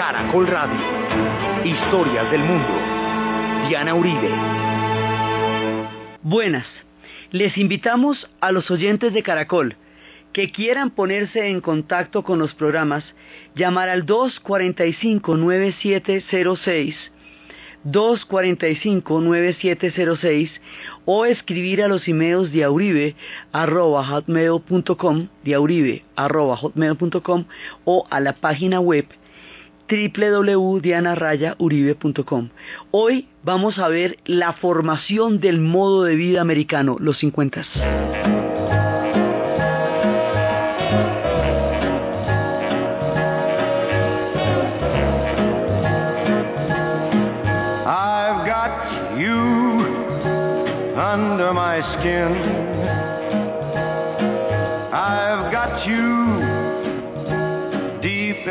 Caracol Radio. Historias del mundo. Diana Uribe. Buenas. Les invitamos a los oyentes de Caracol que quieran ponerse en contacto con los programas, llamar al 245-9706, 245-9706 o escribir a los emails de auribe arroba hotmail.com, de arroba hotmail.com o a la página web www.dianarayauribe.com. Hoy vamos a ver la formación del modo de vida americano, los 50. I've got you under my skin.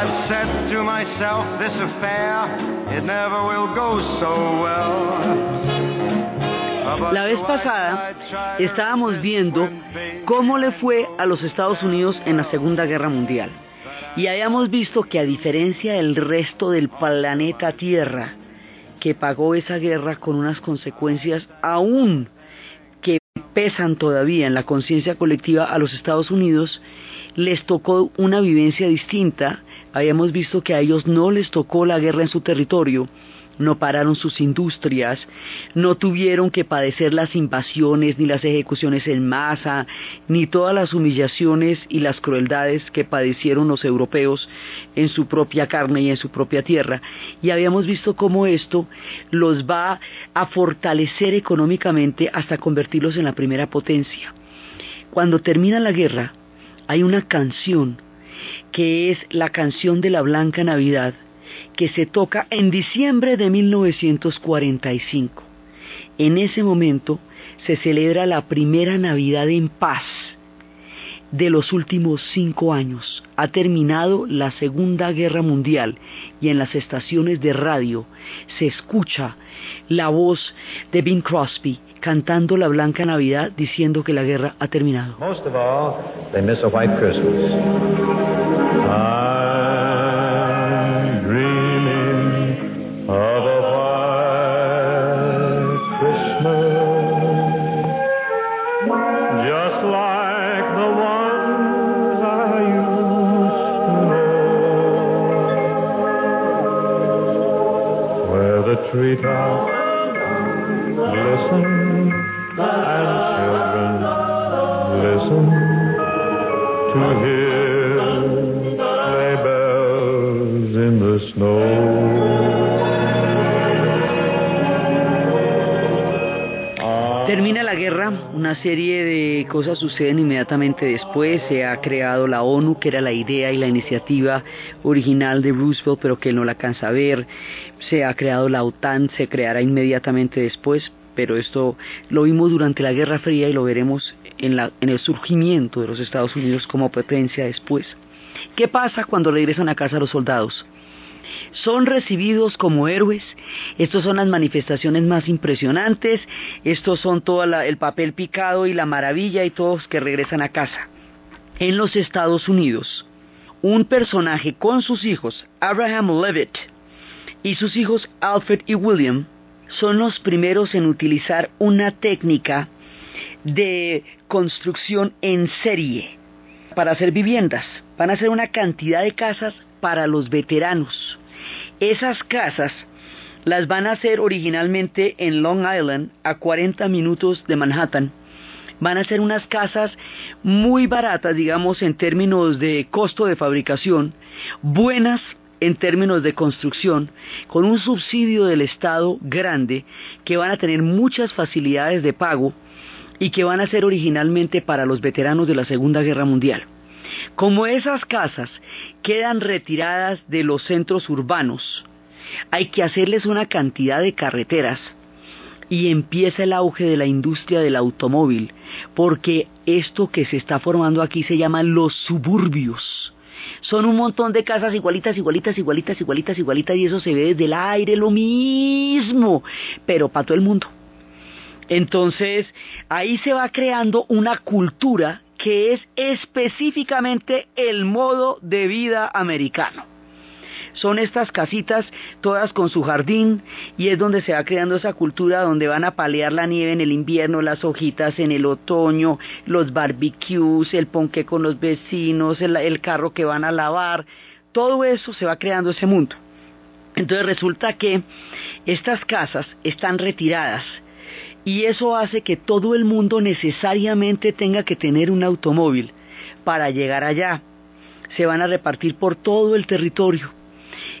I've said to myself, this affair, it never will go so well. La vez pasada estábamos viendo cómo le fue a los Estados Unidos en la Segunda Guerra Mundial. Y habíamos visto que a diferencia del resto del planeta Tierra, que pagó esa guerra con unas consecuencias aún que pesan todavía en la conciencia colectiva a los Estados Unidos, les tocó una vivencia distinta. Habíamos visto que a ellos no les tocó la guerra en su territorio, no pararon sus industrias, no tuvieron que padecer las invasiones ni las ejecuciones en masa, ni todas las humillaciones y las crueldades que padecieron los europeos en su propia carne y en su propia tierra. Y habíamos visto cómo esto los va a fortalecer económicamente hasta convertirlos en la primera potencia. Cuando termina la guerra, hay una canción que es la canción de la Blanca Navidad, que se toca en diciembre de 1945. En ese momento se celebra la primera Navidad en paz de los últimos cinco años. Ha terminado la Segunda Guerra Mundial y en las estaciones de radio se escucha la voz de Bing Crosby cantando la Blanca Navidad diciendo que la guerra ha terminado. Una serie de cosas suceden inmediatamente después, se ha creado la ONU, que era la idea y la iniciativa original de Roosevelt, pero que no la alcanza a ver, se ha creado la OTAN, se creará inmediatamente después, pero esto lo vimos durante la Guerra Fría y lo veremos en, la, en el surgimiento de los Estados Unidos como potencia después. ¿Qué pasa cuando regresan a casa los soldados? son recibidos como héroes. Estos son las manifestaciones más impresionantes. Estos son todo el papel picado y la maravilla y todos que regresan a casa. En los Estados Unidos, un personaje con sus hijos, Abraham Levitt, y sus hijos Alfred y William, son los primeros en utilizar una técnica de construcción en serie para hacer viviendas. Van a hacer una cantidad de casas para los veteranos. Esas casas las van a hacer originalmente en Long Island, a 40 minutos de Manhattan. Van a ser unas casas muy baratas, digamos, en términos de costo de fabricación, buenas en términos de construcción, con un subsidio del Estado grande, que van a tener muchas facilidades de pago y que van a ser originalmente para los veteranos de la Segunda Guerra Mundial. Como esas casas quedan retiradas de los centros urbanos, hay que hacerles una cantidad de carreteras y empieza el auge de la industria del automóvil, porque esto que se está formando aquí se llama los suburbios. Son un montón de casas igualitas, igualitas, igualitas, igualitas, igualitas, y eso se ve desde el aire lo mismo, pero para todo el mundo. Entonces, ahí se va creando una cultura que es específicamente el modo de vida americano. Son estas casitas todas con su jardín y es donde se va creando esa cultura donde van a palear la nieve en el invierno, las hojitas en el otoño, los barbecues, el ponque con los vecinos, el, el carro que van a lavar, todo eso se va creando ese mundo. Entonces resulta que estas casas están retiradas y eso hace que todo el mundo necesariamente tenga que tener un automóvil para llegar allá. Se van a repartir por todo el territorio.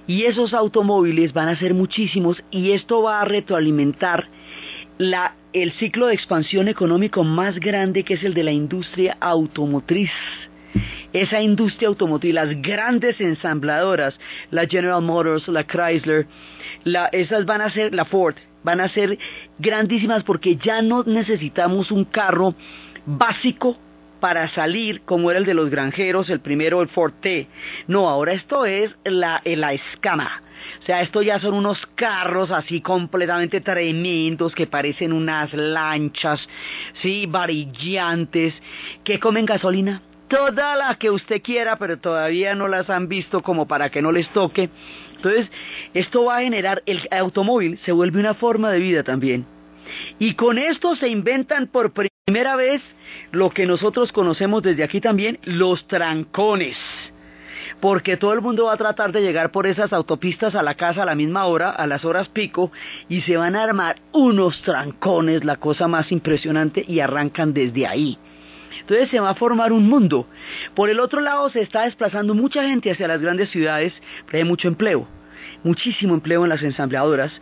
Y esos automóviles van a ser muchísimos y esto va a retroalimentar la, el ciclo de expansión económico más grande que es el de la industria automotriz. Esa industria automotriz, las grandes ensambladoras, la General Motors, la Chrysler, la, esas van a ser la Ford, van a ser grandísimas porque ya no necesitamos un carro básico para salir como era el de los granjeros, el primero, el Forte. No, ahora esto es la, escama. O sea, esto ya son unos carros así completamente tremendos que parecen unas lanchas, sí, varillantes, que comen gasolina. Toda la que usted quiera, pero todavía no las han visto como para que no les toque. Entonces, esto va a generar, el automóvil se vuelve una forma de vida también. Y con esto se inventan por primera vez lo que nosotros conocemos desde aquí también, los trancones. Porque todo el mundo va a tratar de llegar por esas autopistas a la casa a la misma hora, a las horas pico, y se van a armar unos trancones, la cosa más impresionante, y arrancan desde ahí. Entonces se va a formar un mundo. Por el otro lado se está desplazando mucha gente hacia las grandes ciudades, pero hay mucho empleo muchísimo empleo en las ensambladoras,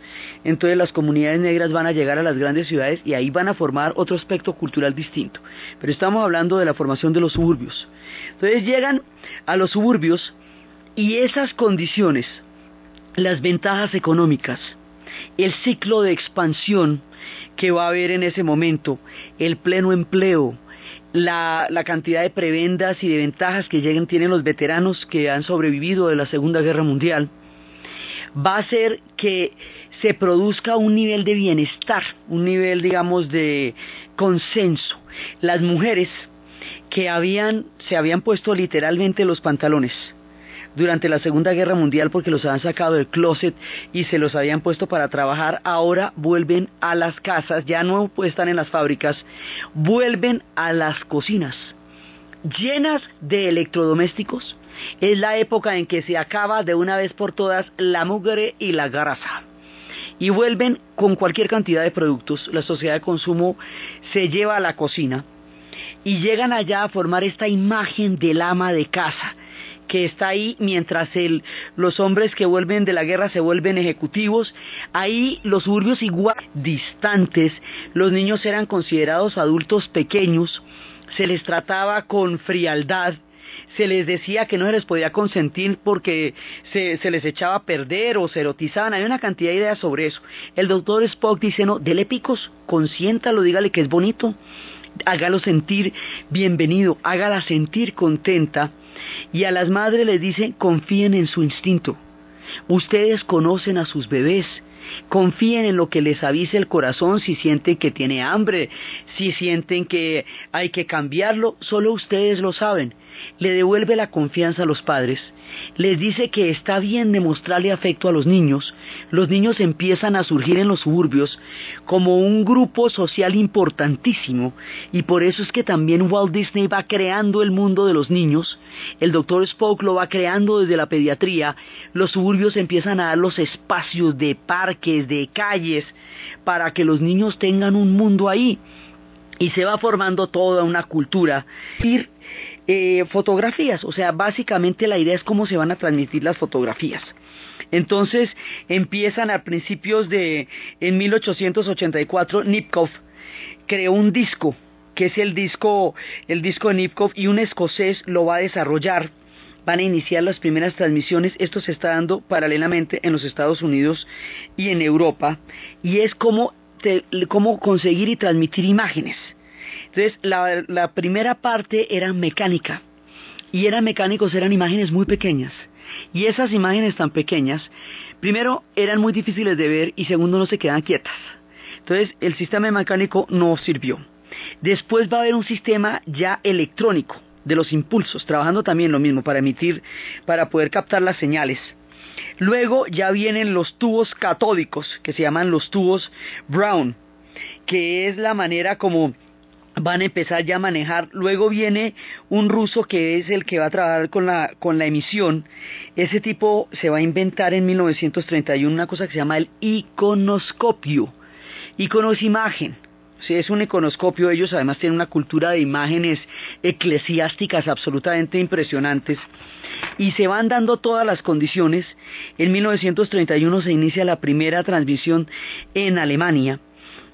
entonces las comunidades negras van a llegar a las grandes ciudades y ahí van a formar otro aspecto cultural distinto. Pero estamos hablando de la formación de los suburbios. Entonces llegan a los suburbios y esas condiciones, las ventajas económicas, el ciclo de expansión que va a haber en ese momento, el pleno empleo, la, la, cantidad de prebendas y de ventajas que lleguen, tienen los veteranos que han sobrevivido de la Segunda Guerra Mundial, va a hacer que se produzca un nivel de bienestar, un nivel, digamos, de consenso. Las mujeres que habían, se habían puesto literalmente los pantalones durante la Segunda Guerra Mundial porque los habían sacado del closet y se los habían puesto para trabajar, ahora vuelven a las casas, ya no están en las fábricas, vuelven a las cocinas llenas de electrodomésticos, es la época en que se acaba de una vez por todas la mugre y la grasa. Y vuelven con cualquier cantidad de productos. La sociedad de consumo se lleva a la cocina y llegan allá a formar esta imagen del ama de casa que está ahí mientras los hombres que vuelven de la guerra se vuelven ejecutivos. Ahí los suburbios igual distantes, los niños eran considerados adultos pequeños, se les trataba con frialdad, se les decía que no se les podía consentir porque se, les echaba a perder o se erotizaban. Hay una cantidad de ideas sobre eso. El doctor Spock dice, no, dele picos, consiéntalo, dígale que es bonito, hágalo sentir bienvenido, hágala sentir contenta. Y a las madres les dice, confíen en su instinto. Ustedes conocen a sus bebés, Confíen en lo que les avise el corazón si sienten que tiene hambre, si sienten que hay que cambiarlo, solo ustedes lo saben. Le devuelve la confianza a los padres, les dice que está bien demostrarle afecto a los niños. Los niños empiezan a surgir en los suburbios como un grupo social importantísimo y por eso es que también Walt Disney va creando el mundo de los niños. El doctor Spock lo va creando desde la pediatría. Los suburbios empiezan a dar los espacios de parques, de calles, para que los niños tengan un mundo ahí y se va formando toda una cultura. Ir eh, fotografías, o sea, básicamente la idea es cómo se van a transmitir las fotografías. Entonces empiezan a principios de, en 1884, Nipkow creó un disco, que es el disco, el disco de Nipkow, y un escocés lo va a desarrollar. Van a iniciar las primeras transmisiones. Esto se está dando paralelamente en los Estados Unidos y en Europa. Y es como cómo conseguir y transmitir imágenes. Entonces, la, la primera parte era mecánica. Y eran mecánicos, eran imágenes muy pequeñas. Y esas imágenes tan pequeñas, primero, eran muy difíciles de ver y segundo, no se quedan quietas. Entonces, el sistema mecánico no sirvió. Después va a haber un sistema ya electrónico de los impulsos, trabajando también lo mismo para emitir, para poder captar las señales. Luego ya vienen los tubos catódicos, que se llaman los tubos Brown, que es la manera como van a empezar ya a manejar. Luego viene un ruso que es el que va a trabajar con la, con la emisión. Ese tipo se va a inventar en 1931 una cosa que se llama el iconoscopio. Icono es imagen. Sí, es un iconoscopio. Ellos además tienen una cultura de imágenes eclesiásticas absolutamente impresionantes. Y se van dando todas las condiciones. En 1931 se inicia la primera transmisión en Alemania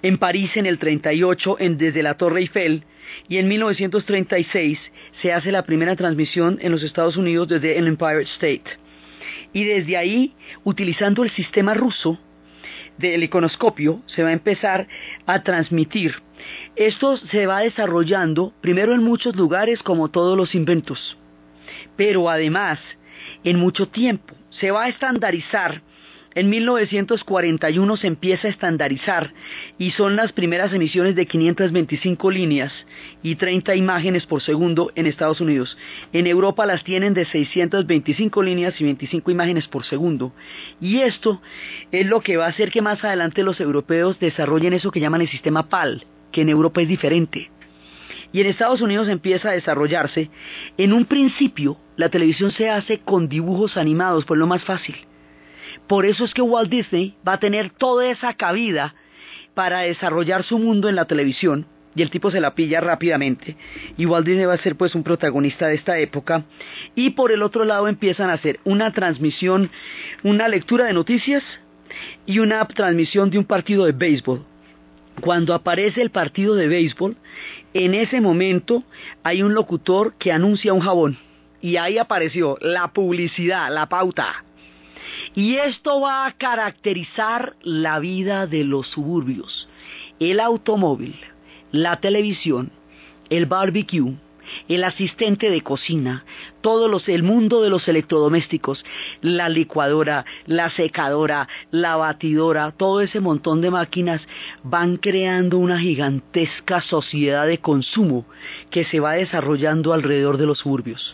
en París en el 38 en, desde la Torre Eiffel y en 1936 se hace la primera transmisión en los Estados Unidos desde el Empire State. Y desde ahí, utilizando el sistema ruso del iconoscopio, se va a empezar a transmitir. Esto se va desarrollando primero en muchos lugares como todos los inventos, pero además en mucho tiempo. Se va a estandarizar en 1941 se empieza a estandarizar y son las primeras emisiones de 525 líneas y 30 imágenes por segundo en Estados Unidos. En Europa las tienen de 625 líneas y 25 imágenes por segundo. Y esto es lo que va a hacer que más adelante los europeos desarrollen eso que llaman el sistema PAL, que en Europa es diferente. Y en Estados Unidos empieza a desarrollarse. En un principio, la televisión se hace con dibujos animados, pues lo más fácil por eso es que Walt Disney va a tener toda esa cabida para desarrollar su mundo en la televisión y el tipo se la pilla rápidamente y Walt Disney va a ser pues un protagonista de esta época y por el otro lado empiezan a hacer una transmisión, una lectura de noticias y una transmisión de un partido de béisbol. Cuando aparece el partido de béisbol, en ese momento hay un locutor que anuncia un jabón y ahí apareció la publicidad, la pauta y esto va a caracterizar la vida de los suburbios. El automóvil, la televisión, el barbecue, el asistente de cocina, todo el mundo de los electrodomésticos, la licuadora, la secadora, la batidora, todo ese montón de máquinas van creando una gigantesca sociedad de consumo que se va desarrollando alrededor de los suburbios.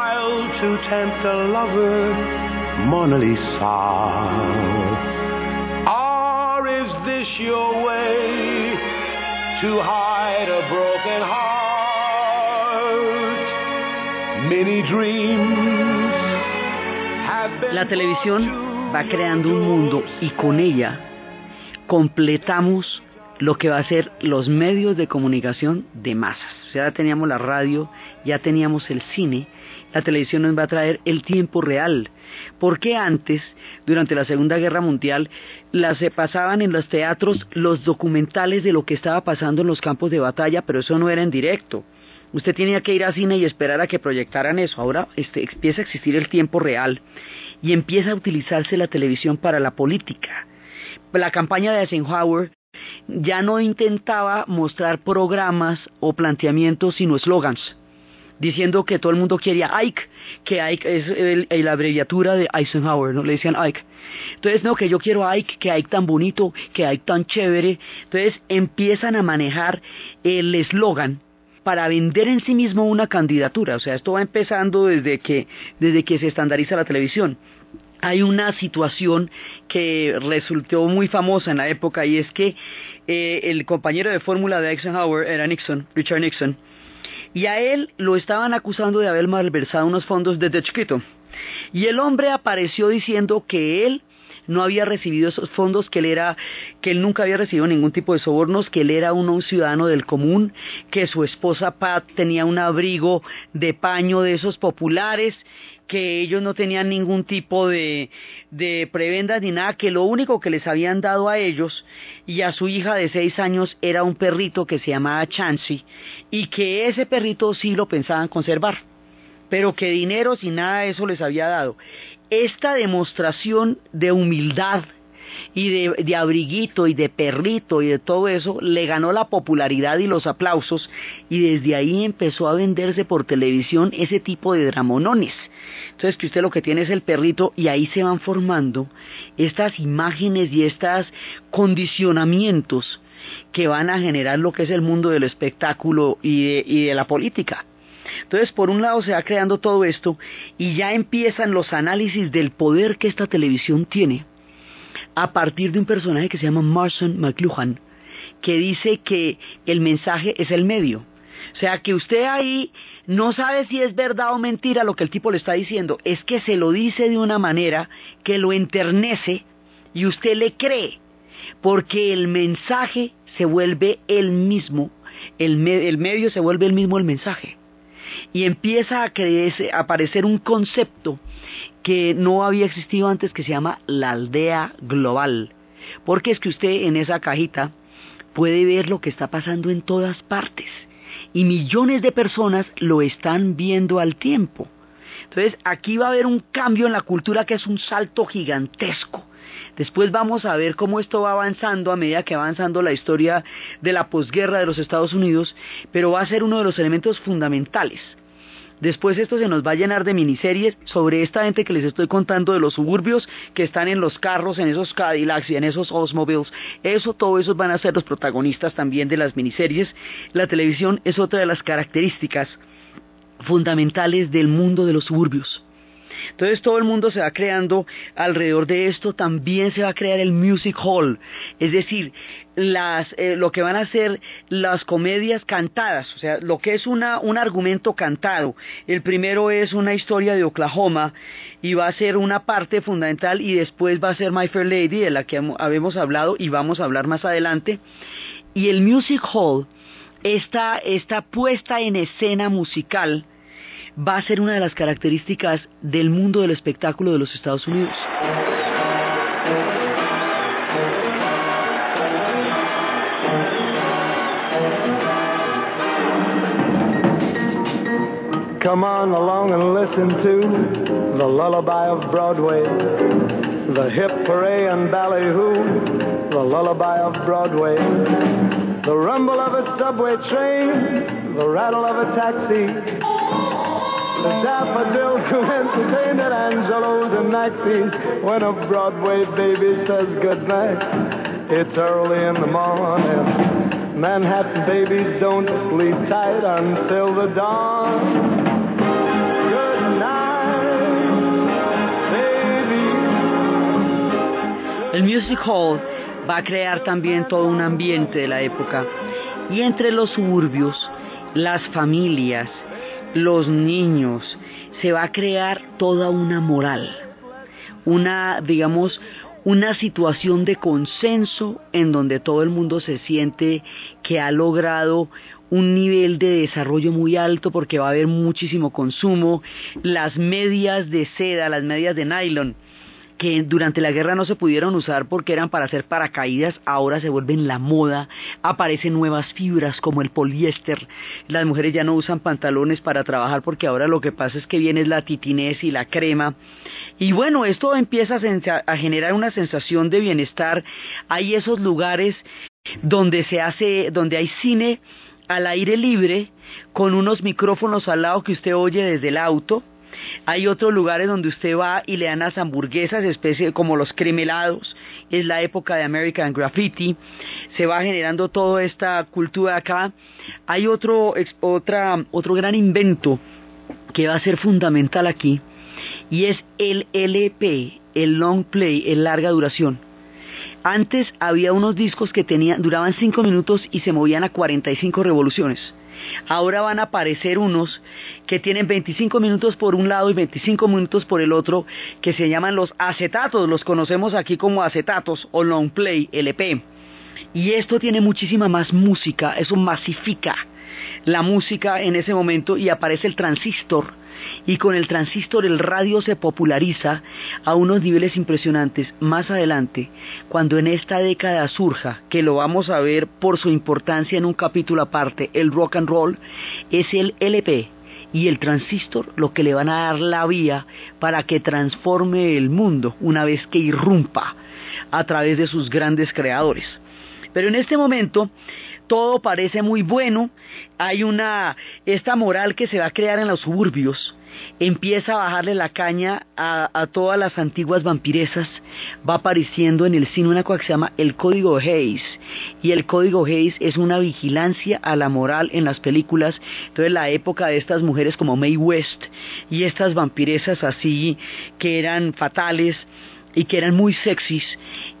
to tempt a lover, Mona Lisa? Or is this your way to hide a broken heart? Many dreams have been La televisión va creando un mundo y con ella completamos lo que va a ser los medios de comunicación de masas. Ya teníamos la radio, ya teníamos el cine, la televisión nos va a traer el tiempo real. Porque antes, durante la Segunda Guerra Mundial, las se pasaban en los teatros los documentales de lo que estaba pasando en los campos de batalla, pero eso no era en directo. Usted tenía que ir al cine y esperar a que proyectaran eso. Ahora este, empieza a existir el tiempo real y empieza a utilizarse la televisión para la política. La campaña de Eisenhower ya no intentaba mostrar programas o planteamientos, sino eslogans, diciendo que todo el mundo quería Ike, que Ike es la abreviatura de Eisenhower, ¿no? Le decían Ike. Entonces, no, que yo quiero Ike, que Ike tan bonito, que Ike tan chévere. Entonces, empiezan a manejar el eslogan para vender en sí mismo una candidatura. O sea, esto va empezando desde que, desde que se estandariza la televisión. hay una situación que resultó muy famosa en la época y es que eh, el compañero de fórmula de Eisenhower era Nixon, Richard Nixon, y a él lo estaban acusando de haber malversado unos fondos desde chiquito. Y el hombre apareció diciendo que él no había recibido esos fondos, que él era, que él nunca había recibido ningún tipo de sobornos, que él era un, ciudadano del común, que su esposa Pat tenía un abrigo de paño de esos populares, que ellos no tenían ningún tipo de, de prebendas ni nada, que lo único que les habían dado a ellos y a su hija de seis años era un perrito que se llamaba Chansey y que ese perrito sí lo pensaban conservar, pero que dinero y nada de eso les había dado. Esta demostración de humildad y de, de, abriguito y de perrito y de todo eso, le ganó la popularidad y los aplausos y desde ahí empezó a venderse por televisión ese tipo de dramonones. Entonces que usted lo que tiene es el perrito y ahí se van formando estas imágenes y estos condicionamientos que van a generar lo que es el mundo del espectáculo y de, y de la política. Entonces, por un lado se va creando todo esto y ya empiezan los análisis del poder que esta televisión tiene a partir de un personaje que se llama Marson McLuhan, que dice que el mensaje es el medio. O sea, que usted ahí no sabe si es verdad o mentira lo que el tipo le está diciendo, es que se lo dice de una manera que lo enternece y usted le cree, porque el mensaje se vuelve el mismo, el, me el medio se vuelve el mismo el mensaje. Y empieza a, aparecer un concepto que no había existido antes que se llama la aldea global. Porque es que usted en esa cajita puede ver lo que está pasando en todas partes y millones de personas lo están viendo al tiempo. Entonces aquí va a haber un cambio en la cultura que es un salto gigantesco. Después vamos a ver cómo esto va avanzando a medida que va avanzando la historia de la posguerra de los Estados Unidos, pero va a ser uno de los elementos fundamentales. Después esto se nos va a llenar de miniseries sobre esta gente que les estoy contando de los suburbios que están en los carros, en esos Cadillacs y en esos Oldsmobiles. Eso, todo eso van a ser los protagonistas también de las miniseries. La televisión es otra de las características fundamentales del mundo de los suburbios. Entonces todo el mundo se va creando alrededor de esto, también se va a crear el music hall, es decir, eh, lo que van a ser las comedias cantadas, o sea, lo que es una, un argumento cantado. El primero es una historia de Oklahoma y va a ser una parte fundamental y después va a ser My Fair Lady, de la que habíamos hablado y vamos a hablar más adelante. Y el music hall, esta, esta puesta en escena musical, va a ser una de las características del mundo del espectáculo de los Estados Unidos. Come on along and listen to the lullaby of Broadway, the hip hooray and ballyhoo, the lullaby of Broadway, the rumble of a subway train, the rattle of a taxi. The daffodils who entertain when a Broadway baby says. It's early in the morning. Manhattan babies don't sleep tight until the dawn. El Music Hall va a crear también todo un ambiente de la época. Y entre los suburbios, las familias, los niños, se va a crear toda una moral, una, digamos, una situación de consenso en donde todo el mundo se siente que ha logrado un nivel de desarrollo muy alto porque va a haber muchísimo consumo, las medias de seda, las medias de nylon, que durante la guerra no se pudieron usar porque eran para hacer paracaídas, ahora se vuelven la moda, aparecen nuevas fibras como el poliéster, las mujeres ya no usan pantalones para trabajar porque ahora lo que pasa es que viene la titinez y la crema, y bueno, esto empieza a, a generar una sensación de bienestar, hay esos lugares donde se hace, donde hay cine al aire libre, con unos micrófonos al lado que usted oye desde el auto, hay otros lugares donde usted va y le dan las hamburguesas, especie como los cremelados. Es la época de American Graffiti. Se va generando toda esta cultura acá. Hay otro, otra, otro gran invento que va a ser fundamental aquí y es el LP, el long play, el larga duración. Antes había unos discos que tenían, duraban 5 minutos y se movían a 45 revoluciones. Ahora van a aparecer unos que tienen 25 minutos por un lado y 25 minutos por el otro, que se llaman los acetatos, los conocemos aquí como acetatos o long play, LP. Y esto tiene muchísima más música, eso masifica la música en ese momento y aparece el transistor y con el transistor el radio se populariza a unos niveles impresionantes. Más adelante, cuando en esta década surja, que lo vamos a ver por su importancia en un capítulo aparte, el rock and roll, es el LP y el transistor lo que le van a dar la vía para que transforme el mundo una vez que irrumpa a través de sus grandes creadores. Pero en este momento todo parece muy bueno, hay una, esta moral que se va a crear en los suburbios, empieza a bajarle la caña a, todas las antiguas vampiresas, va apareciendo en el cine una cosa que se llama el Código Hayes, y el Código Hayes es una vigilancia a la moral en las películas, entonces la época de estas mujeres como Mae West, y estas vampiresas así, que eran fatales, y que eran muy sexys,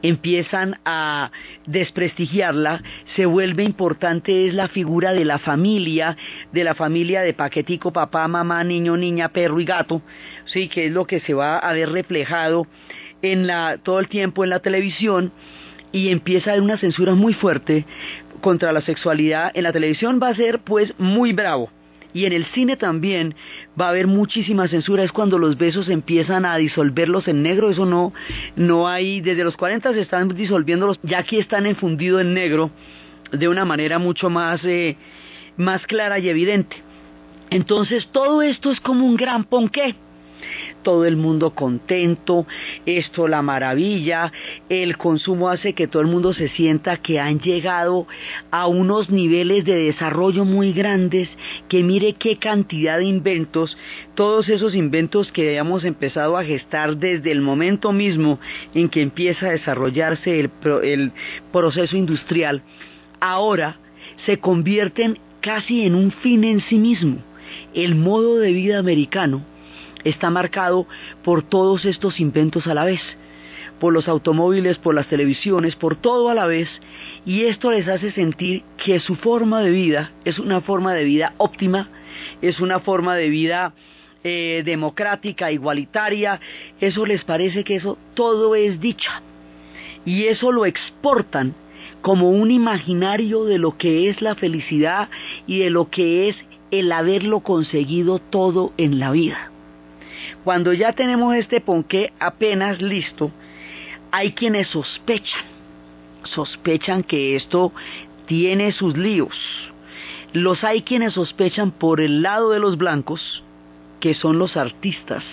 empiezan a desprestigiarla, se vuelve importante es la figura de la familia, de la familia de paquetico, papá, mamá, niño, niña, perro y gato, sí, que es lo que se va a ver reflejado en la, todo el tiempo en la televisión y empieza a haber una censura muy fuerte contra la sexualidad en la televisión. Va a ser pues muy bravo y en el cine también va a haber muchísima censura, es cuando los besos empiezan a disolverlos en negro, eso no, no hay, desde los 40 se están disolviéndolos, ya aquí están enfundidos en negro de una manera mucho más, eh, más clara y evidente. Entonces todo esto es como un gran ponqué todo el mundo contento, esto la maravilla, el consumo hace que todo el mundo se sienta que han llegado a unos niveles de desarrollo muy grandes, que mire qué cantidad de inventos, todos esos inventos que habíamos empezado a gestar desde el momento mismo en que empieza a desarrollarse el, el proceso industrial, ahora se convierten casi en un fin en sí mismo. El modo de vida americano está marcado por todos estos inventos a la vez, por los automóviles, por las televisiones, por todo a la vez, y esto les hace sentir que su forma de vida es una forma de vida óptima, es una forma de vida eh, democrática, igualitaria, eso les parece que eso todo es dicha, y eso lo exportan como un imaginario de lo que es la felicidad y de lo que es el haberlo conseguido todo en la vida. Cuando ya tenemos este ponqué apenas listo, hay quienes sospechan, sospechan que esto tiene sus líos. Los hay quienes sospechan por el lado de los blancos, que son los artistas,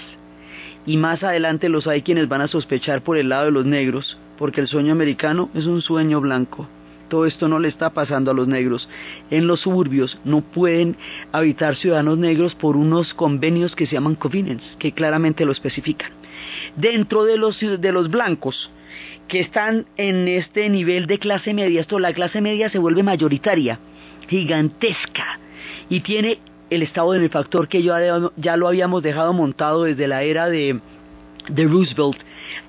y más adelante los hay quienes van a sospechar por el lado de los negros, porque el sueño americano es un sueño blanco. Todo esto no le está pasando a los negros. En los suburbios no pueden habitar ciudadanos negros por unos convenios que se llaman covenants, que claramente lo especifican. Dentro de los, de los blancos, que están en este nivel de clase media, esto la clase media se vuelve mayoritaria, gigantesca, y tiene el estado benefactor que ya, ya lo habíamos dejado montado desde la era de, de Roosevelt,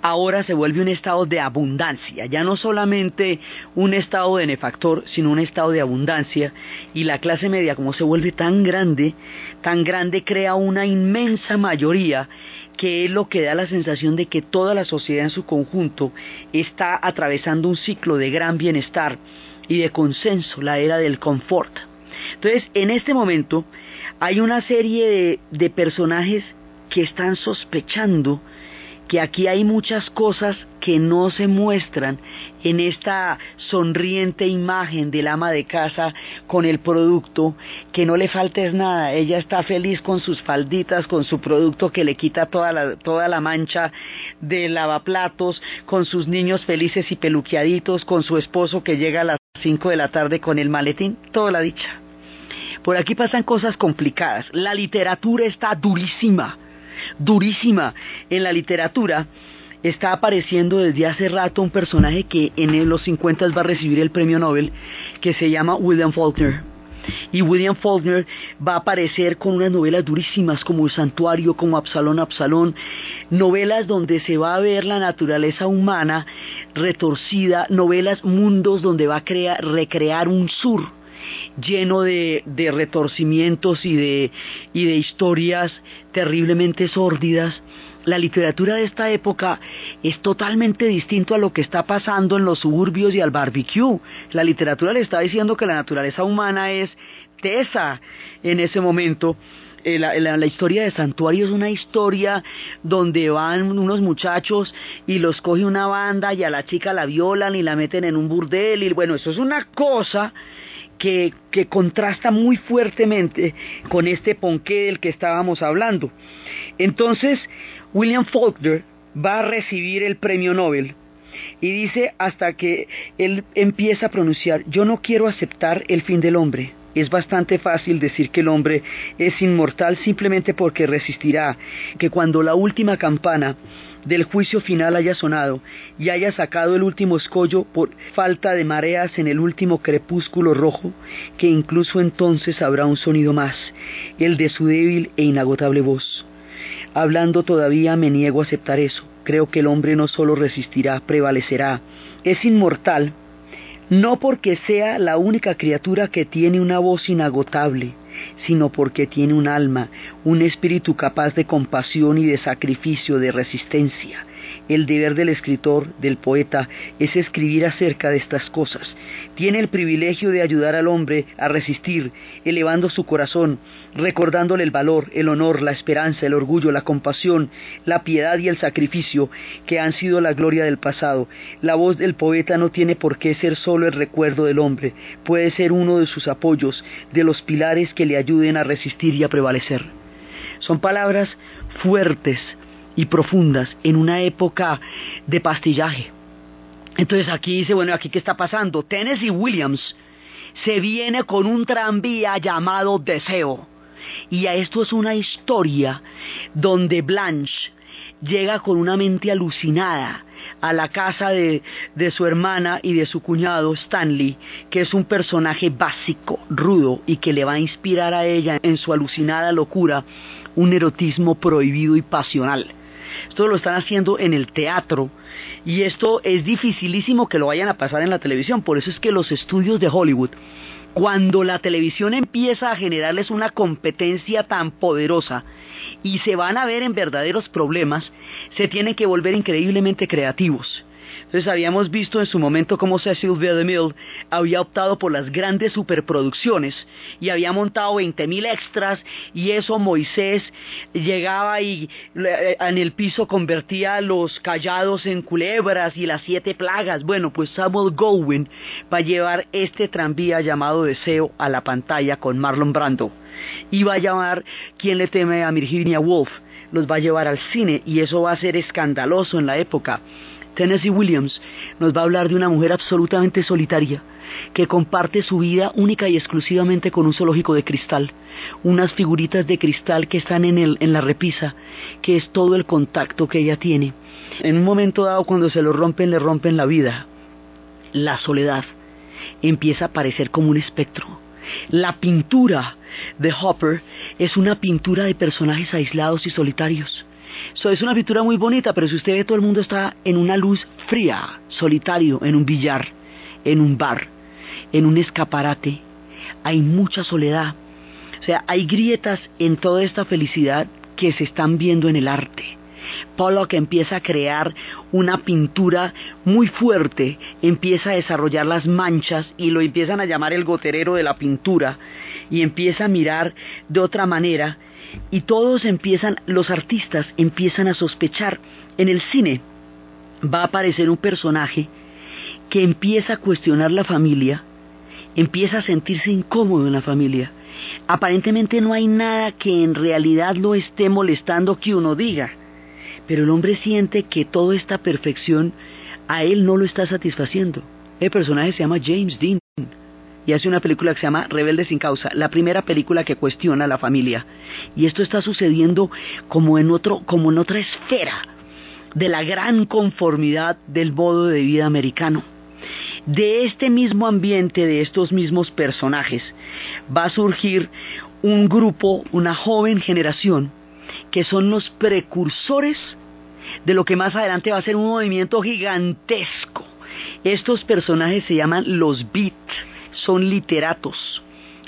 ahora se vuelve un estado de abundancia, ya no solamente un estado de benefactor, sino un estado de abundancia, y la clase media como se vuelve tan grande, tan grande crea una inmensa mayoría que es lo que da la sensación de que toda la sociedad en su conjunto está atravesando un ciclo de gran bienestar y de consenso, la era del confort. Entonces, en este momento hay una serie de, de personajes que están sospechando que aquí hay muchas cosas que no se muestran en esta sonriente imagen del ama de casa con el producto, que no le faltes nada, ella está feliz con sus falditas, con su producto que le quita toda la, toda la mancha de lavaplatos, con sus niños felices y peluqueaditos, con su esposo que llega a las 5 de la tarde con el maletín, toda la dicha. Por aquí pasan cosas complicadas, la literatura está durísima durísima en la literatura, está apareciendo desde hace rato un personaje que en los 50 va a recibir el premio Nobel, que se llama William Faulkner. y William Faulkner va a aparecer con unas novelas durísimas como El Santuario, como Absalón, Absalón, novelas donde se va a ver la naturaleza humana retorcida, novelas, mundos donde va a crear, recrear un sur lleno de, retorcimientos y de, y de historias terriblemente sórdidas la literatura de esta época es totalmente distinto a lo que está pasando en los suburbios y al barbecue. La literatura le está diciendo que la naturaleza humana es tesa en ese momento. Eh, la, la, historia de Santuario es una historia donde van unos muchachos y los coge una banda y a la chica la violan y la meten en un burdel y bueno, eso es una cosa que, contrasta muy fuertemente con este ponqué del que estábamos hablando. Entonces, William Faulkner va a recibir el premio Nobel y dice hasta que él empieza a pronunciar, yo no quiero aceptar el fin del hombre. Es bastante fácil decir que el hombre es inmortal simplemente porque resistirá, que cuando la última campana del juicio final haya sonado y haya sacado el último escollo por falta de mareas en el último crepúsculo rojo, que incluso entonces habrá un sonido más, el de su débil e inagotable voz. Hablando todavía me niego a aceptar eso. Creo que el hombre no solo resistirá, prevalecerá. Es inmortal, no porque sea la única criatura que tiene una voz inagotable, sino porque tiene un alma, un espíritu capaz de compasión y de sacrificio, de resistencia. El deber del escritor, del poeta, es escribir acerca de estas cosas. Tiene el privilegio de ayudar al hombre a resistir, elevando su corazón, recordándole el valor, el honor, la esperanza, el orgullo, la compasión, la piedad y el sacrificio que han sido la gloria del pasado. La voz del poeta no tiene por qué ser solo el recuerdo del hombre, puede ser uno de sus apoyos, de los pilares que le ayuden a resistir y a prevalecer. Son palabras fuertes, y profundas en una época de pastillaje. Entonces aquí dice, bueno, aquí qué está pasando. Tennessee Williams se viene con un tranvía llamado Deseo. Y a esto es una historia donde Blanche llega con una mente alucinada a la casa de, de, su hermana y de su cuñado Stanley, que es un personaje básico, rudo, y que le va a inspirar a ella en su alucinada locura un erotismo prohibido y pasional. Esto lo están haciendo en el teatro y esto es dificilísimo que lo vayan a pasar en la televisión. Por eso es que los estudios de Hollywood, cuando la televisión empieza a generarles una competencia tan poderosa y se van a ver en verdaderos problemas, se tienen que volver increíblemente creativos. Entonces habíamos visto en su momento cómo Cecil B. DeMille había optado por las grandes superproducciones y había montado 20.000 extras y eso Moisés llegaba y eh, en el piso convertía los callados en culebras y las siete plagas. Bueno, pues Samuel Goldwyn va a llevar este tranvía llamado Deseo a la pantalla con Marlon Brando y va a llamar Quien le teme a Virginia Woolf los va a llevar al cine y eso va a ser escandaloso en la época Tennessee Williams nos va a hablar de una mujer absolutamente solitaria, que comparte su vida única y exclusivamente con un zoológico de cristal, unas figuritas de cristal que están en, el, en la repisa, que es todo el contacto que ella tiene. En un momento dado, cuando se lo rompen, le rompen la vida. La soledad empieza a aparecer como un espectro. La pintura de Hopper es una pintura de personajes aislados y solitarios. Es una pintura muy bonita, pero si usted ve todo el mundo está en una luz fría, solitario, en un billar, en un bar, en un escaparate. Hay mucha soledad. O sea, hay grietas en toda esta felicidad que se están viendo en el arte. Pollock empieza a crear una pintura muy fuerte, empieza a desarrollar las manchas y lo empiezan a llamar el goterero de la pintura y empieza a mirar de otra manera y todos empiezan, los artistas empiezan a sospechar. En el cine va a aparecer un personaje que empieza a cuestionar la familia, empieza a sentirse incómodo en la familia. Aparentemente no hay nada que en realidad lo esté molestando que uno diga, pero el hombre siente que toda esta perfección a él no lo está satisfaciendo. El personaje se llama James Dean y hace una película que se llama Rebelde sin causa, la primera película que cuestiona a la familia. Y esto está sucediendo como en otro, como en otra esfera de la gran conformidad del modo de vida americano. de este mismo ambiente, de estos mismos personajes, va a surgir un grupo, una joven generación, que son los precursores de lo que más adelante va a ser un movimiento gigantesco. Estos personajes se llaman los beat, son literatos,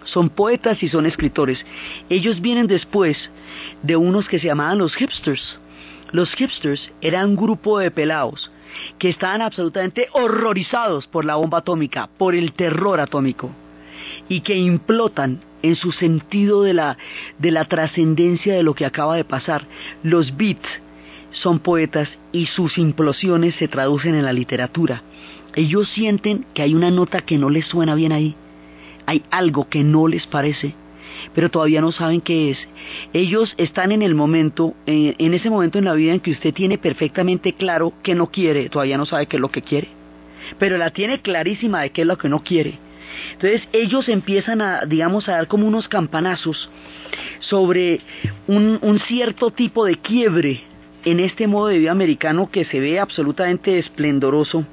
son poetas y son escritores. Ellos vienen después de unos que se llamaban los hipsters. Los hipsters eran un grupo de pelados que estaban absolutamente horrorizados por la bomba atómica, por el terror atómico, y que implotan en su sentido de la, de la trascendencia de lo que acaba de pasar. Los beats son poetas y sus implosiones se traducen en la literatura. Ellos sienten que hay una nota que no les suena bien ahí, hay algo que no les parece, pero todavía no saben qué es. Ellos están en el momento, en, en ese momento en la vida en que usted tiene perfectamente claro que no quiere, todavía no sabe qué es lo que quiere, pero la tiene clarísima de qué es lo que no quiere. Entonces ellos empiezan a, digamos, a dar como unos campanazos sobre un cierto tipo de quiebre en este modo de vida americano que se ve absolutamente esplendoroso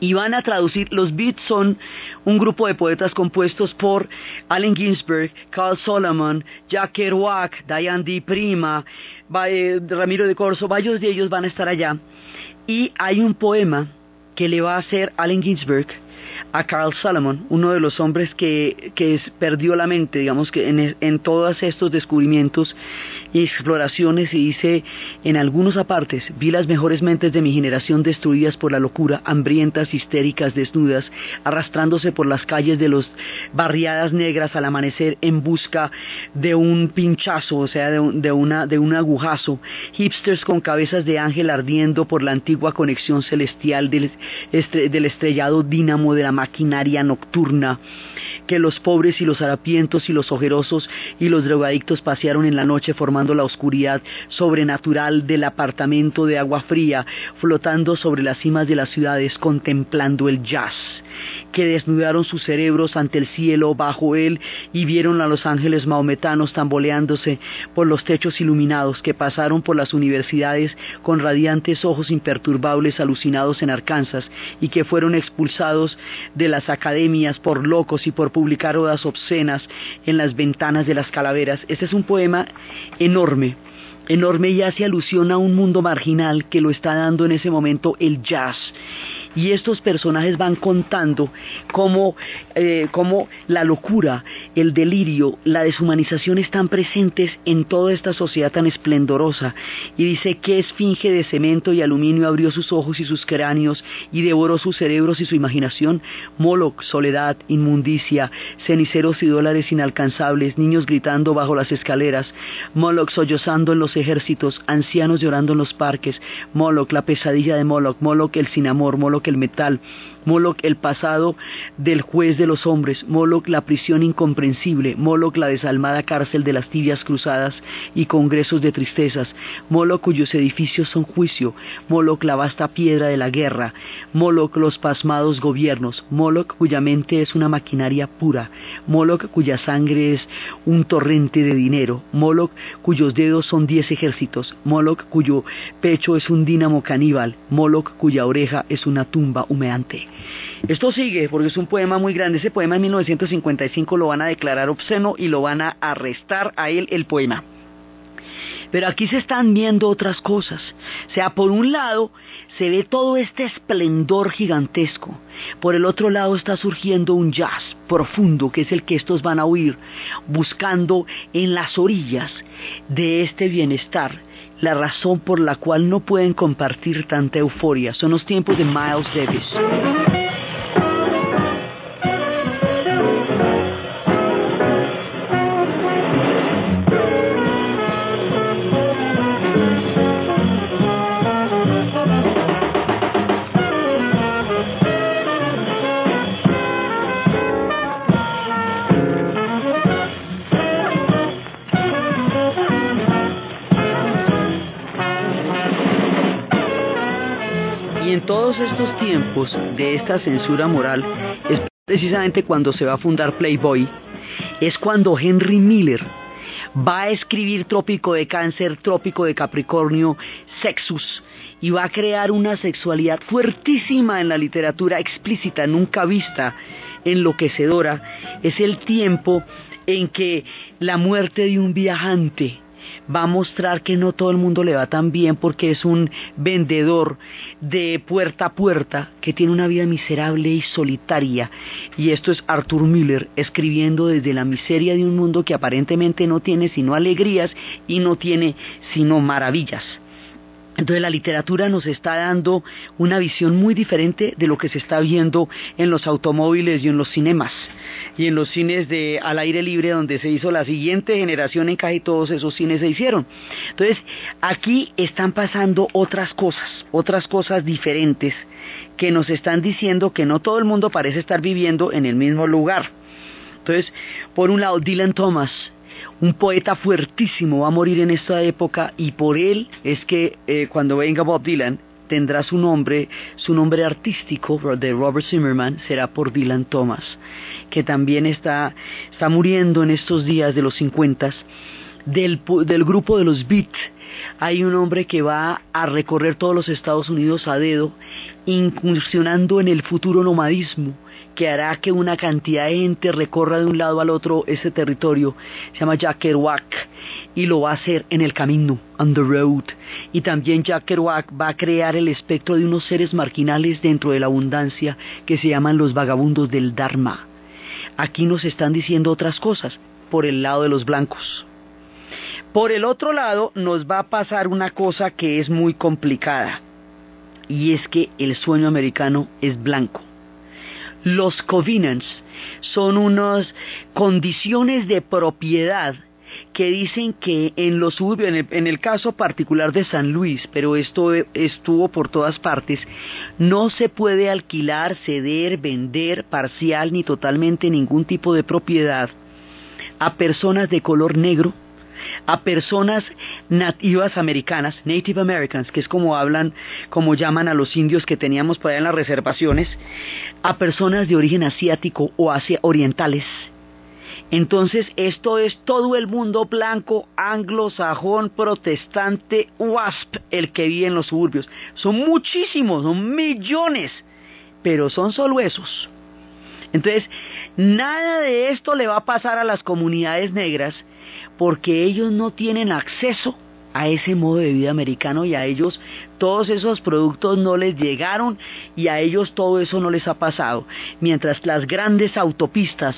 y van a traducir, los beats son un grupo de poetas compuestos por Allen Ginsberg, Carl Solomon, Jack Kerouac, Diane D. Prima, eh, Ramiro de Corso, varios de ellos van a estar allá. Y hay un poema que le va a hacer Allen Ginsberg a Carl Solomon, uno de los hombres que, que perdió la mente, digamos que en, en todos estos descubrimientos y exploraciones y dice en algunos apartes vi las mejores mentes de mi generación destruidas por la locura, hambrientas, histéricas, desnudas, arrastrándose por las calles de los barriadas negras al amanecer en busca de un pinchazo, o sea, de, un, de una de un agujazo, hipsters con cabezas de ángel ardiendo por la antigua conexión celestial del, del estrellado dínamo de la maquinaria nocturna que los pobres y los harapientos y los ojerosos y los drogadictos pasearon en la noche formando la oscuridad sobrenatural del apartamento de agua fría, flotando sobre las cimas de las ciudades contemplando el jazz que desnudaron sus cerebros ante el cielo bajo él y vieron a los ángeles maometanos tamboleándose por los techos iluminados que pasaron por las universidades con radiantes ojos imperturbables alucinados en Arkansas y que fueron expulsados de las academias por locos y por publicar odas obscenas en las ventanas de las calaveras. Este es un poema enorme enorme y hace alusión a un mundo marginal que lo está dando en ese momento el jazz y estos personajes van contando cómo, eh, cómo la locura, el delirio, la deshumanización están presentes en toda esta sociedad tan esplendorosa. Y dice que esfinge de cemento y aluminio abrió sus ojos y sus cráneos y devoró sus cerebros y su imaginación. Moloch, soledad, inmundicia, ceniceros y dólares inalcanzables, niños gritando bajo las escaleras, Moloch sollozando en los ejércitos, ancianos llorando en los parques, Moloch, la pesadilla de Moloch, Moloch el sin amor, Moloch el metal, Moloch el pasado del juez de los hombres, Moloch la prisión incomprensible, Moloch la desalmada cárcel de las tibias cruzadas y congresos de tristezas, Moloch cuyos edificios son juicio, Moloch la vasta piedra de la guerra, Moloch los pasmados gobiernos, Moloch cuya mente es una maquinaria pura, Moloch cuya sangre es un torrente de dinero, Moloch cuyos dedos son diez ejércitos, Moloch cuyo pecho es un dínamo caníbal, Moloch cuya oreja es una tumba humeante. Esto sigue porque es un poema muy grande. Ese poema en 1955 lo van a declarar obsceno y lo van a arrestar a él el poema. Pero aquí se están viendo otras cosas. O sea, por un lado se ve todo este esplendor gigantesco. Por el otro lado está surgiendo un jazz profundo, que es el que estos van a oír, buscando en las orillas de este bienestar la razón por la cual no pueden compartir tanta euforia. Son los tiempos de Miles Davis. De esta censura moral es precisamente cuando se va a fundar Playboy, es cuando Henry Miller va a escribir Trópico de Cáncer, Trópico de Capricornio, Sexus, y va a crear una sexualidad fuertísima en la literatura explícita, nunca vista, enloquecedora. Es el tiempo en que la muerte de un viajante, va a mostrar que no todo el mundo le va tan bien porque es un vendedor de puerta a puerta que tiene una vida miserable y solitaria. Y esto es Arthur Miller escribiendo desde la miseria de un mundo que aparentemente no tiene sino alegrías y no tiene sino maravillas. Entonces la literatura nos está dando una visión muy diferente de lo que se está viendo en los automóviles y en los cinemas y en los cines de al aire libre donde se hizo la siguiente generación en casi todos esos cines se hicieron. Entonces, aquí están pasando otras cosas, otras cosas diferentes que nos están diciendo que no todo el mundo parece estar viviendo en el mismo lugar. Entonces, por un lado, Dylan Thomas, un poeta fuertísimo, va a morir en esta época y por él es que eh, cuando venga Bob Dylan, tendrá su nombre, su nombre artístico de Robert Zimmerman será por Dylan Thomas, que también está, está muriendo en estos días de los 50 del, del grupo de los Beats. Hay un hombre que va a recorrer todos los Estados Unidos a dedo, incursionando en el futuro nomadismo, que hará que una cantidad de gente recorra de un lado al otro ese territorio. Se llama Jack Kerouac y lo va a hacer en el camino, on the road. Y también Jack Kerouac va a crear el espectro de unos seres marginales dentro de la abundancia que se llaman los vagabundos del Dharma. Aquí nos están diciendo otras cosas por el lado de los blancos. Por el otro lado, nos va a pasar una cosa que es muy complicada, y es que el sueño americano es blanco. Los covenants son unas condiciones de propiedad que dicen que en los suburbios, en el, caso particular de San Luis, pero esto estuvo por todas partes, no se puede alquilar, ceder, vender parcial ni totalmente ningún tipo de propiedad a personas de color negro, a personas nativas americanas, Native Americans, que es como hablan, como llaman a los indios que teníamos por allá en las reservaciones, a personas de origen asiático o asia orientales. Entonces, esto es todo el mundo blanco, anglosajón, protestante, WASP, el que vive en los suburbios. Son muchísimos, son millones, pero son solo esos. Entonces, nada de esto le va a pasar a las comunidades negras porque ellos no tienen acceso a ese modo de vida americano y a ellos todos esos productos no les llegaron y a ellos todo eso no les ha pasado. Mientras las grandes autopistas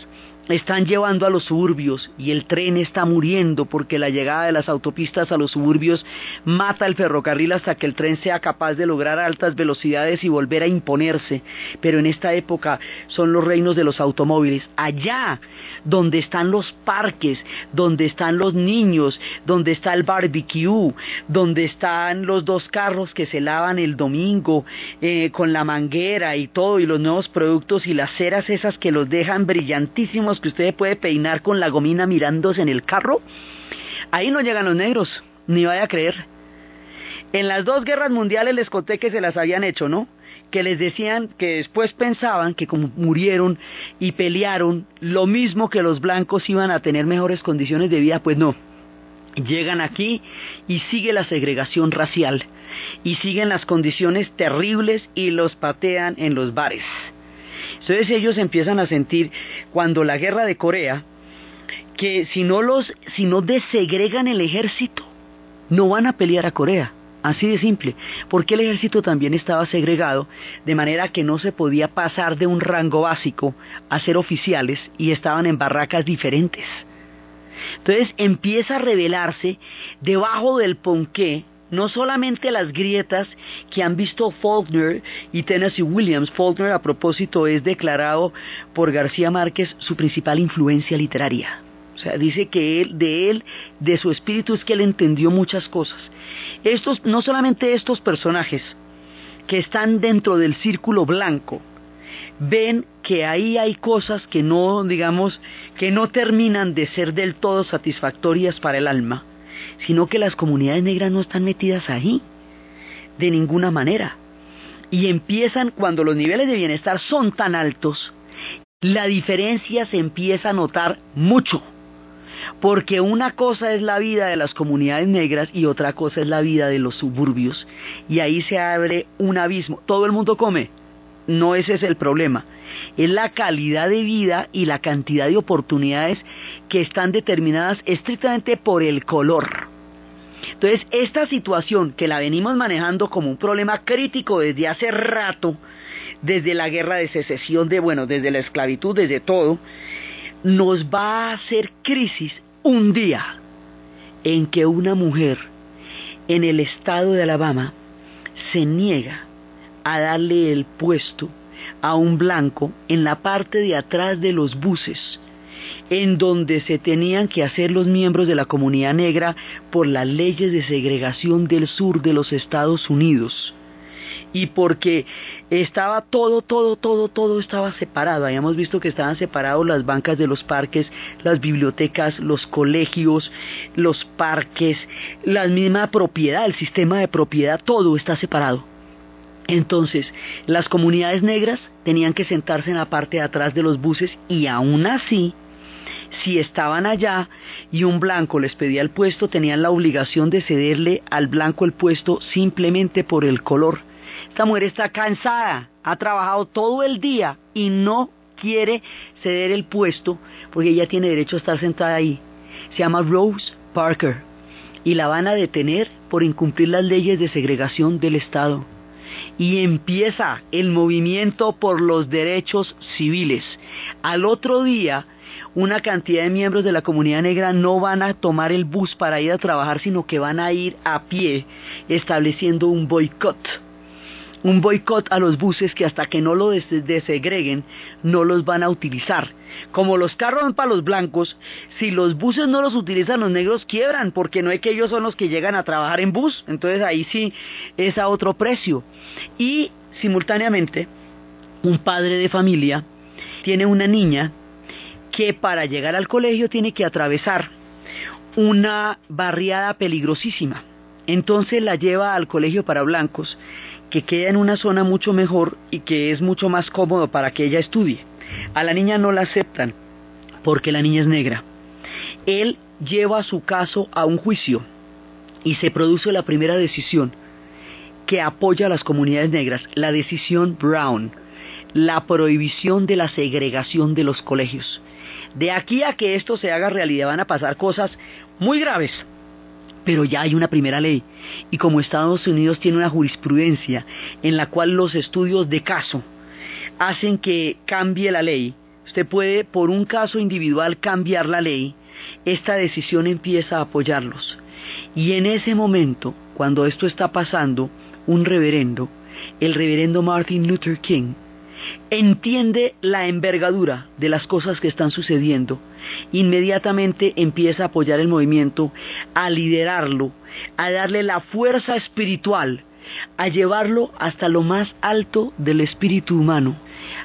están llevando a los suburbios y el tren está muriendo porque la llegada de las autopistas a los suburbios mata el ferrocarril hasta que el tren sea capaz de lograr altas velocidades y volver a imponerse. Pero en esta época son los reinos de los automóviles. Allá donde están los parques, donde están los niños, donde está el barbecue, donde están los dos carros que se lavan el domingo eh, con la manguera y todo y los nuevos productos y las ceras esas que los dejan brillantísimos que usted puede peinar con la gomina mirándose en el carro, ahí no llegan los negros, ni vaya a creer. En las dos guerras mundiales les conté que se las habían hecho, ¿no? Que les decían que después pensaban que como murieron y pelearon, lo mismo que los blancos iban a tener mejores condiciones de vida, pues no. Llegan aquí y sigue la segregación racial y siguen las condiciones terribles y los patean en los bares. Entonces ellos empiezan a sentir cuando la guerra de Corea que si no los si no desegregan el ejército no van a pelear a Corea. Así de simple, porque el ejército también estaba segregado, de manera que no se podía pasar de un rango básico a ser oficiales y estaban en barracas diferentes. Entonces empieza a revelarse debajo del ponqué no solamente las grietas que han visto Faulkner y Tennessee Williams. Faulkner, a propósito, es declarado por García Márquez su principal influencia literaria. O sea, dice que él, de él, de su espíritu es que él entendió muchas cosas. Estos, no solamente estos personajes que están dentro del círculo blanco, ven que ahí hay cosas que no, digamos, que no terminan de ser del todo satisfactorias para el alma sino que las comunidades negras no están metidas ahí, de ninguna manera. Y empiezan, cuando los niveles de bienestar son tan altos, la diferencia se empieza a notar mucho. porque una cosa es la vida de las comunidades negras y otra cosa es la vida de los suburbios. Y ahí se abre un abismo. Todo el mundo come, no ese es el problema. Es la calidad de vida y la cantidad de oportunidades que están determinadas estrictamente por el color. Entonces, esta situación que la venimos manejando como un problema crítico desde hace rato, desde la guerra de secesión, de bueno, desde la esclavitud, desde todo, nos va a hacer crisis un día en que una mujer en el estado de Alabama se niega a darle el puesto a un blanco en la parte de atrás de los buses, en donde se tenían que hacer los miembros de la comunidad negra por las leyes de segregación del sur de los Estados Unidos y porque estaba todo, todo, todo, todo estaba separado. Habíamos visto que estaban separados las bancas de los parques, las bibliotecas, los colegios, los parques, la misma propiedad, el sistema de propiedad, todo está separado. Entonces, las comunidades negras tenían que sentarse en la parte de atrás de los buses y aún así, si estaban allá y un blanco les pedía el puesto, tenían la obligación de cederle al blanco el puesto simplemente por el color. Esta mujer está cansada, ha trabajado todo el día y no quiere ceder el puesto porque ella tiene derecho a estar sentada ahí. Se llama Rose Parker y la van a detener por incumplir las leyes de segregación del Estado y empieza el movimiento por los derechos civiles. Al otro día, una cantidad de miembros de la comunidad negra no van a tomar el bus para ir a trabajar, sino que van a ir a pie, estableciendo un boicot un boicot a los buses que hasta que no lo desegreguen no los van a utilizar. Como los carros van para los blancos, si los buses no los utilizan los negros quiebran porque no es que ellos son los que llegan a trabajar en bus, entonces ahí sí es a otro precio. Y simultáneamente un padre de familia tiene una niña que para llegar al colegio tiene que atravesar una barriada peligrosísima. Entonces la lleva al colegio para blancos que queda en una zona mucho mejor y que es mucho más cómodo para que ella estudie. A la niña no la aceptan porque la niña es negra. Él lleva su caso a un juicio y se produce la primera decisión que apoya a las comunidades negras, la decisión Brown, la prohibición de la segregación de los colegios. De aquí a que esto se haga realidad van a pasar cosas muy graves pero ya hay una primera ley. Y como Estados Unidos tiene una jurisprudencia en la cual los estudios de caso hacen que cambie la ley, usted puede por un caso individual cambiar la ley, esta decisión empieza a apoyarlos. Y en ese momento, cuando esto está pasando, un reverendo, el reverendo Martin Luther King, entiende la envergadura de las cosas que están sucediendo, inmediatamente empieza a apoyar el movimiento, a liderarlo, a darle la fuerza espiritual, a llevarlo hasta lo más alto del espíritu humano,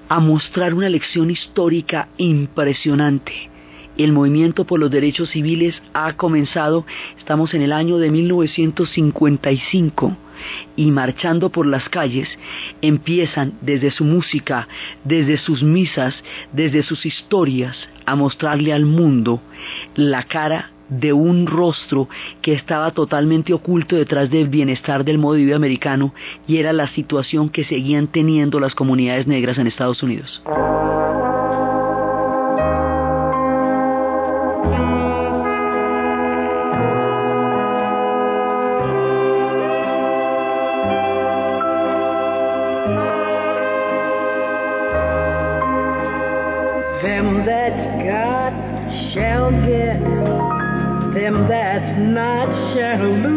a mostrar una lección histórica impresionante. El movimiento por los derechos civiles ha comenzado, estamos en el año de 1955 y marchando por las calles empiezan desde su música, desde sus misas, desde sus historias a mostrarle al mundo la cara de un rostro que estaba totalmente oculto detrás del bienestar del modo de vida americano y era la situación que seguían teniendo las comunidades negras en Estados Unidos. Shall lose.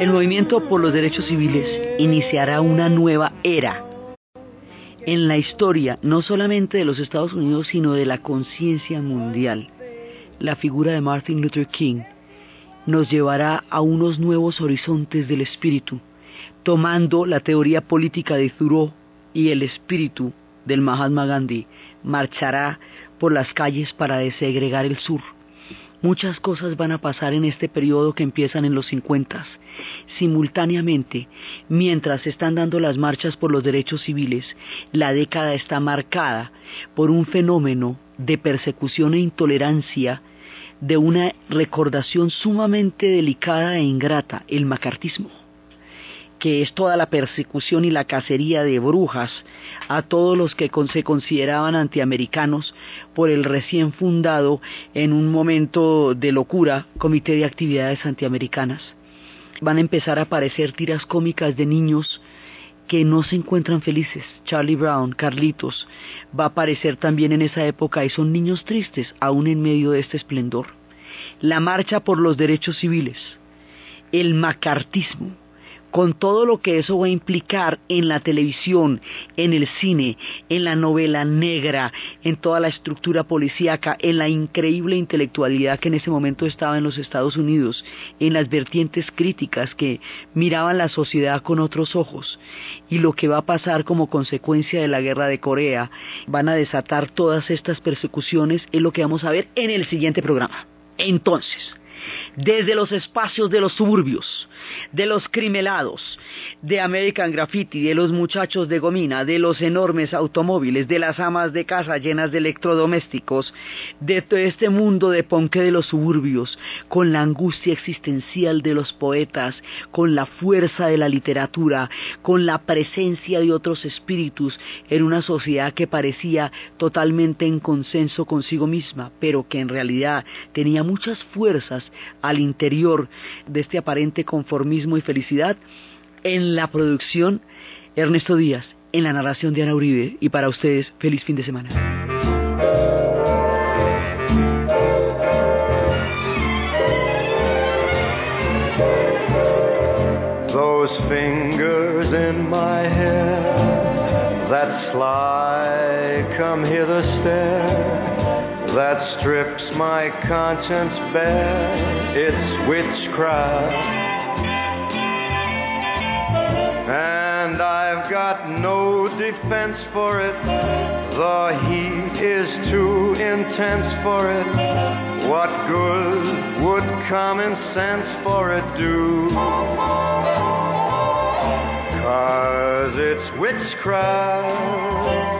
El movimiento por los derechos civiles iniciará una nueva era. en la historia, no solamente de los Estados Unidos, sino de la conciencia mundial. La figura de Martin Luther King nos llevará a unos nuevos horizontes del espíritu, tomando la teoría política de Thoreau y el espíritu del Mahatma Gandhi, marchará por las calles para desegregar el sur. Muchas cosas van a pasar en este periodo que empiezan en los 50. Simultáneamente, mientras se están dando las marchas por los derechos civiles, la década está marcada por un fenómeno de persecución e intolerancia de una recordación sumamente delicada e ingrata, el macartismo que es toda la persecución y la cacería de brujas a todos los que se consideraban antiamericanos por el recién fundado en un momento de locura Comité de Actividades Antiamericanas. Van a empezar a aparecer tiras cómicas de niños que no se encuentran felices. Charlie Brown, Carlitos, va a aparecer también en esa época y son niños tristes, aún en medio de este esplendor. La marcha por los derechos civiles, el macartismo, con todo lo que eso va a implicar en la televisión, en el cine, en la novela negra, en toda la estructura policíaca, en la increíble intelectualidad que en ese momento estaba en los Estados Unidos, en las vertientes críticas que miraban la sociedad con otros ojos, y lo que va a pasar como consecuencia de la guerra de Corea, van a desatar todas estas persecuciones, es lo que vamos a ver en el siguiente programa. Entonces, desde los espacios de los suburbios, de los crimelados, de American Graffiti, de los muchachos de gomina, de los enormes automóviles, de las amas de casa llenas de electrodomésticos, de todo este mundo de ponque de los suburbios, con la angustia existencial de los poetas, con la fuerza de la literatura, con la presencia de otros espíritus en una sociedad que parecía totalmente en consenso consigo misma, pero que en realidad tenía muchas fuerzas al interior de este aparente conformismo y felicidad. En la producción, Ernesto Díaz, en la narración de Ana Uribe. Y para ustedes, feliz fin de semana. Strips my conscience bare. It's witchcraft. And I've got no defense for it. The heat is too intense for it. What good would common sense for it do? Cause it's witchcraft.